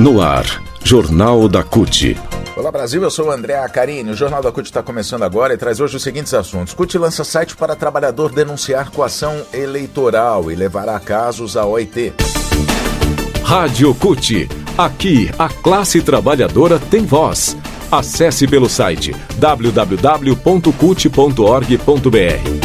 No ar, Jornal da CUT. Olá Brasil, eu sou o André Acarini. O Jornal da CUT está começando agora e traz hoje os seguintes assuntos. CUT lança site para trabalhador denunciar coação eleitoral e levará casos à OIT. Rádio CUT. Aqui, a classe trabalhadora tem voz. Acesse pelo site www.cut.org.br.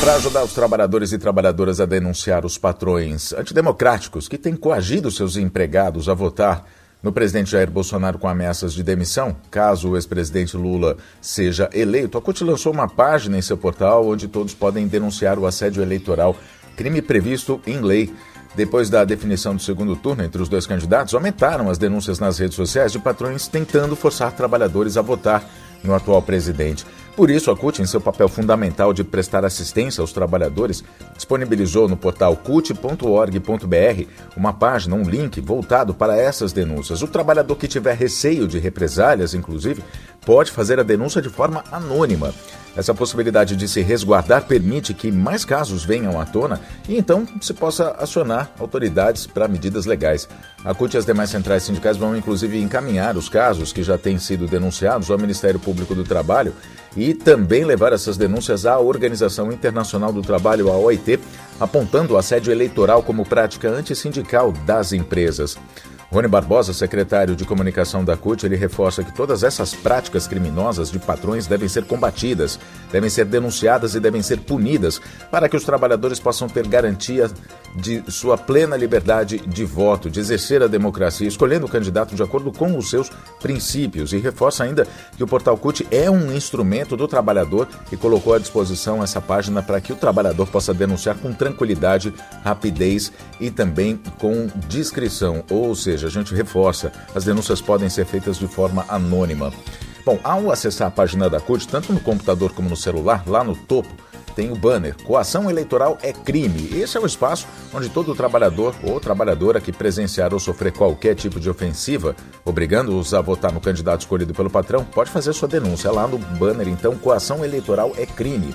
Para ajudar os trabalhadores e trabalhadoras a denunciar os patrões antidemocráticos que têm coagido seus empregados a votar no presidente Jair Bolsonaro com ameaças de demissão, caso o ex-presidente Lula seja eleito, a CUT lançou uma página em seu portal onde todos podem denunciar o assédio eleitoral, crime previsto em lei. Depois da definição do segundo turno entre os dois candidatos, aumentaram as denúncias nas redes sociais de patrões tentando forçar trabalhadores a votar no atual presidente. Por isso, a CUT, em seu papel fundamental de prestar assistência aos trabalhadores, disponibilizou no portal cut.org.br uma página, um link voltado para essas denúncias. O trabalhador que tiver receio de represálias, inclusive, pode fazer a denúncia de forma anônima. Essa possibilidade de se resguardar permite que mais casos venham à tona e então se possa acionar autoridades para medidas legais. A CUT e as demais centrais sindicais vão inclusive encaminhar os casos que já têm sido denunciados ao Ministério Público do Trabalho e também levar essas denúncias à Organização Internacional do Trabalho, a OIT, apontando o assédio eleitoral como prática antissindical das empresas. Rony Barbosa, secretário de comunicação da CUT, ele reforça que todas essas práticas criminosas de patrões devem ser combatidas, devem ser denunciadas e devem ser punidas para que os trabalhadores possam ter garantia de sua plena liberdade de voto, de exercer a democracia, escolhendo o candidato de acordo com os seus princípios. E reforça ainda que o Portal CUT é um instrumento do trabalhador e colocou à disposição essa página para que o trabalhador possa denunciar com tranquilidade, rapidez e também com discrição, ou seja, seja, a gente reforça, as denúncias podem ser feitas de forma anônima. Bom, ao acessar a página da CUT, tanto no computador como no celular, lá no topo, tem o banner Coação Eleitoral é Crime. Esse é o espaço onde todo trabalhador ou trabalhadora que presenciar ou sofrer qualquer tipo de ofensiva, obrigando-os a votar no candidato escolhido pelo patrão, pode fazer sua denúncia. Lá no banner, então, Coação Eleitoral é Crime.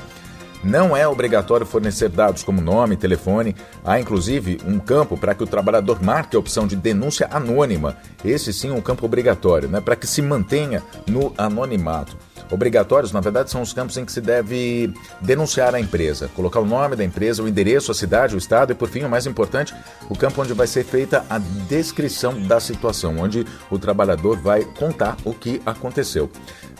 Não é obrigatório fornecer dados como nome, telefone. Há inclusive um campo para que o trabalhador marque a opção de denúncia anônima. Esse sim é um campo obrigatório, né? para que se mantenha no anonimato. Obrigatórios, na verdade, são os campos em que se deve denunciar a empresa, colocar o nome da empresa, o endereço, a cidade, o estado e, por fim, o mais importante, o campo onde vai ser feita a descrição da situação, onde o trabalhador vai contar o que aconteceu.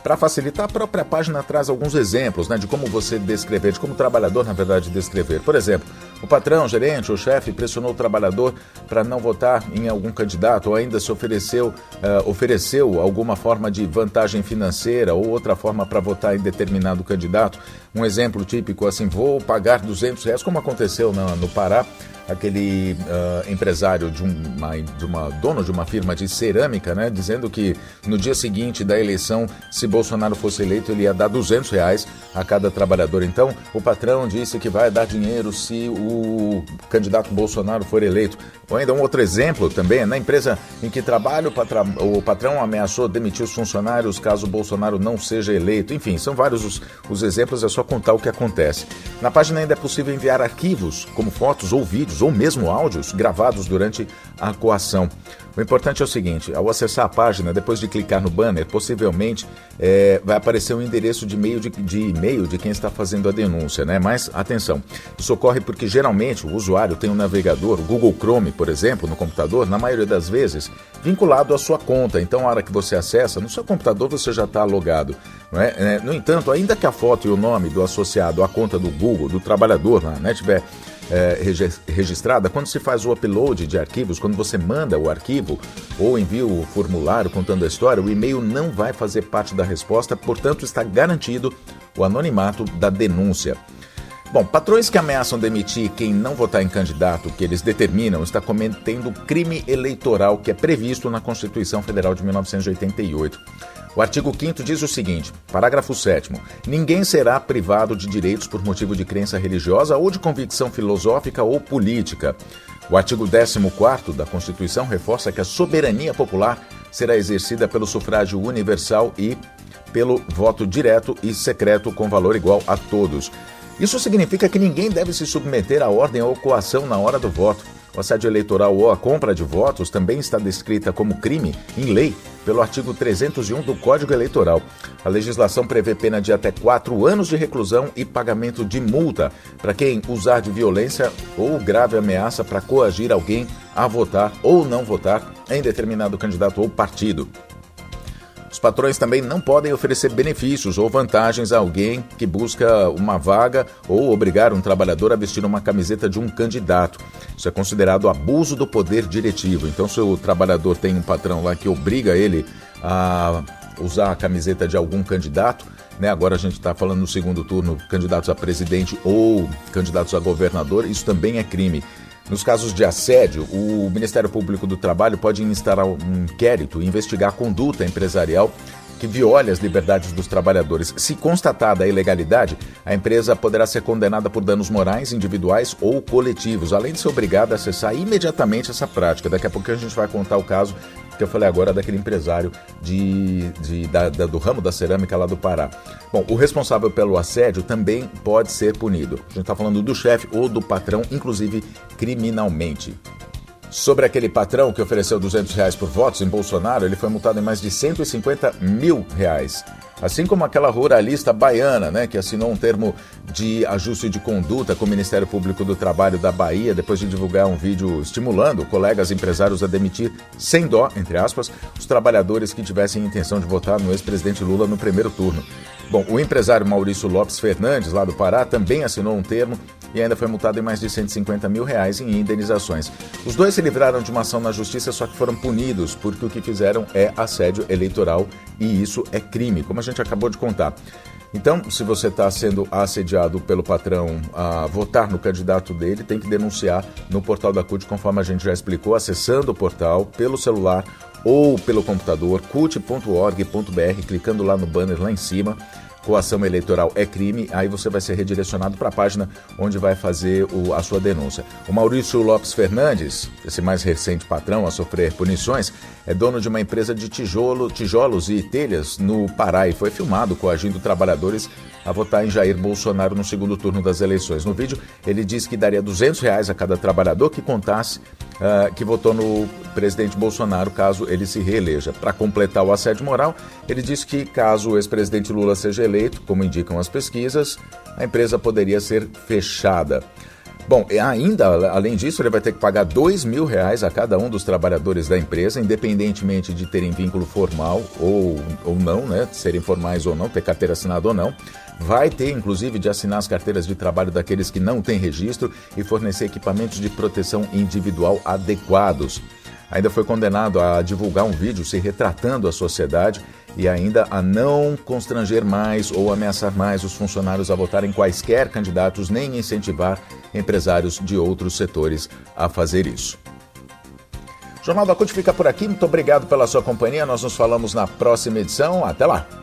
Para facilitar, a própria página traz alguns exemplos né, de como você descrever, de como o trabalhador, na verdade, descrever. Por exemplo, o patrão, o gerente ou chefe pressionou o trabalhador para não votar em algum candidato ou ainda se ofereceu, uh, ofereceu alguma forma de vantagem financeira ou outra forma para votar em determinado candidato. Um exemplo típico assim, vou pagar 200 reais, como aconteceu no, no Pará, aquele uh, empresário de uma, de uma dono de uma firma de cerâmica, né, dizendo que no dia seguinte da eleição, se Bolsonaro fosse eleito, ele ia dar 200 reais a cada trabalhador. Então, o patrão disse que vai dar dinheiro se o candidato Bolsonaro for eleito. Ou ainda um outro exemplo também, na empresa em que trabalho, o patrão ameaçou demitir os funcionários caso Bolsonaro não seja eleito. Enfim, são vários os, os exemplos, é só contar o que acontece. Na página ainda é possível enviar arquivos, como fotos ou vídeos, ou mesmo áudios gravados durante a coação. O importante é o seguinte: ao acessar a página, depois de clicar no banner, possivelmente é, vai aparecer um endereço de e-mail de, de e-mail de quem está fazendo a denúncia, né? Mas atenção, isso ocorre porque geralmente o usuário tem um navegador, o Google Chrome, por exemplo, no computador, na maioria das vezes, vinculado à sua conta. Então, a hora que você acessa, no seu computador você já está logado. É? É, no entanto, ainda que a foto e o nome do associado à conta do Google, do trabalhador, né, tiver é, registrada, quando se faz o upload de arquivos, quando você manda o arquivo ou envia o formulário contando a história, o e-mail não vai fazer parte da resposta, portanto, está garantido o anonimato da denúncia. Bom, patrões que ameaçam demitir quem não votar em candidato que eles determinam está cometendo crime eleitoral que é previsto na Constituição Federal de 1988. O artigo 5 diz o seguinte: parágrafo 7. Ninguém será privado de direitos por motivo de crença religiosa ou de convicção filosófica ou política. O artigo 14 da Constituição reforça que a soberania popular será exercida pelo sufrágio universal e pelo voto direto e secreto com valor igual a todos. Isso significa que ninguém deve se submeter à ordem ou coação na hora do voto. O assédio eleitoral ou a compra de votos também está descrita como crime em lei pelo artigo 301 do Código Eleitoral. A legislação prevê pena de até quatro anos de reclusão e pagamento de multa para quem usar de violência ou grave ameaça para coagir alguém a votar ou não votar em determinado candidato ou partido. Os patrões também não podem oferecer benefícios ou vantagens a alguém que busca uma vaga ou obrigar um trabalhador a vestir uma camiseta de um candidato. Isso é considerado abuso do poder diretivo. Então, se o trabalhador tem um patrão lá que obriga ele a usar a camiseta de algum candidato, né? Agora a gente está falando no segundo turno, candidatos a presidente ou candidatos a governador, isso também é crime. Nos casos de assédio, o Ministério Público do Trabalho pode instaurar um inquérito e investigar a conduta empresarial que viole as liberdades dos trabalhadores. Se constatada a ilegalidade, a empresa poderá ser condenada por danos morais, individuais ou coletivos, além de ser obrigada a cessar imediatamente essa prática. Daqui a pouco a gente vai contar o caso que eu falei agora daquele empresário de, de da, da, do ramo da cerâmica lá do Pará. Bom, o responsável pelo assédio também pode ser punido. A gente está falando do chefe ou do patrão, inclusive criminalmente. Sobre aquele patrão que ofereceu 200 reais por votos em Bolsonaro, ele foi multado em mais de 150 mil reais. Assim como aquela ruralista baiana, né, que assinou um termo de ajuste de conduta com o Ministério Público do Trabalho da Bahia depois de divulgar um vídeo estimulando colegas empresários a demitir sem dó, entre aspas, os trabalhadores que tivessem intenção de votar no ex-presidente Lula no primeiro turno. Bom, o empresário Maurício Lopes Fernandes, lá do Pará, também assinou um termo e ainda foi multado em mais de 150 mil reais em indenizações. Os dois se livraram de uma ação na justiça, só que foram punidos porque o que fizeram é assédio eleitoral e isso é crime, como a gente acabou de contar. Então, se você está sendo assediado pelo patrão a votar no candidato dele, tem que denunciar no portal da CUT, conforme a gente já explicou, acessando o portal pelo celular ou pelo computador, cut.org.br, clicando lá no banner lá em cima coação eleitoral é crime, aí você vai ser redirecionado para a página onde vai fazer o, a sua denúncia. O Maurício Lopes Fernandes, esse mais recente patrão a sofrer punições, é dono de uma empresa de tijolo, tijolos e telhas no Pará e foi filmado coagindo trabalhadores a votar em Jair Bolsonaro no segundo turno das eleições. No vídeo, ele diz que daria 200 reais a cada trabalhador que contasse uh, que votou no presidente Bolsonaro caso ele se reeleja. Para completar o assédio moral, ele disse que caso o ex-presidente Lula seja eleito, como indicam as pesquisas, a empresa poderia ser fechada. Bom, ainda, além disso, ele vai ter que pagar dois mil reais a cada um dos trabalhadores da empresa, independentemente de terem vínculo formal ou, ou não, né? Serem formais ou não, ter carteira assinada ou não. Vai ter, inclusive, de assinar as carteiras de trabalho daqueles que não têm registro e fornecer equipamentos de proteção individual adequados. Ainda foi condenado a divulgar um vídeo se retratando a sociedade e ainda a não constranger mais ou ameaçar mais os funcionários a votarem quaisquer candidatos, nem incentivar empresários de outros setores a fazer isso. Jornal da CUT fica por aqui. Muito obrigado pela sua companhia. Nós nos falamos na próxima edição. Até lá!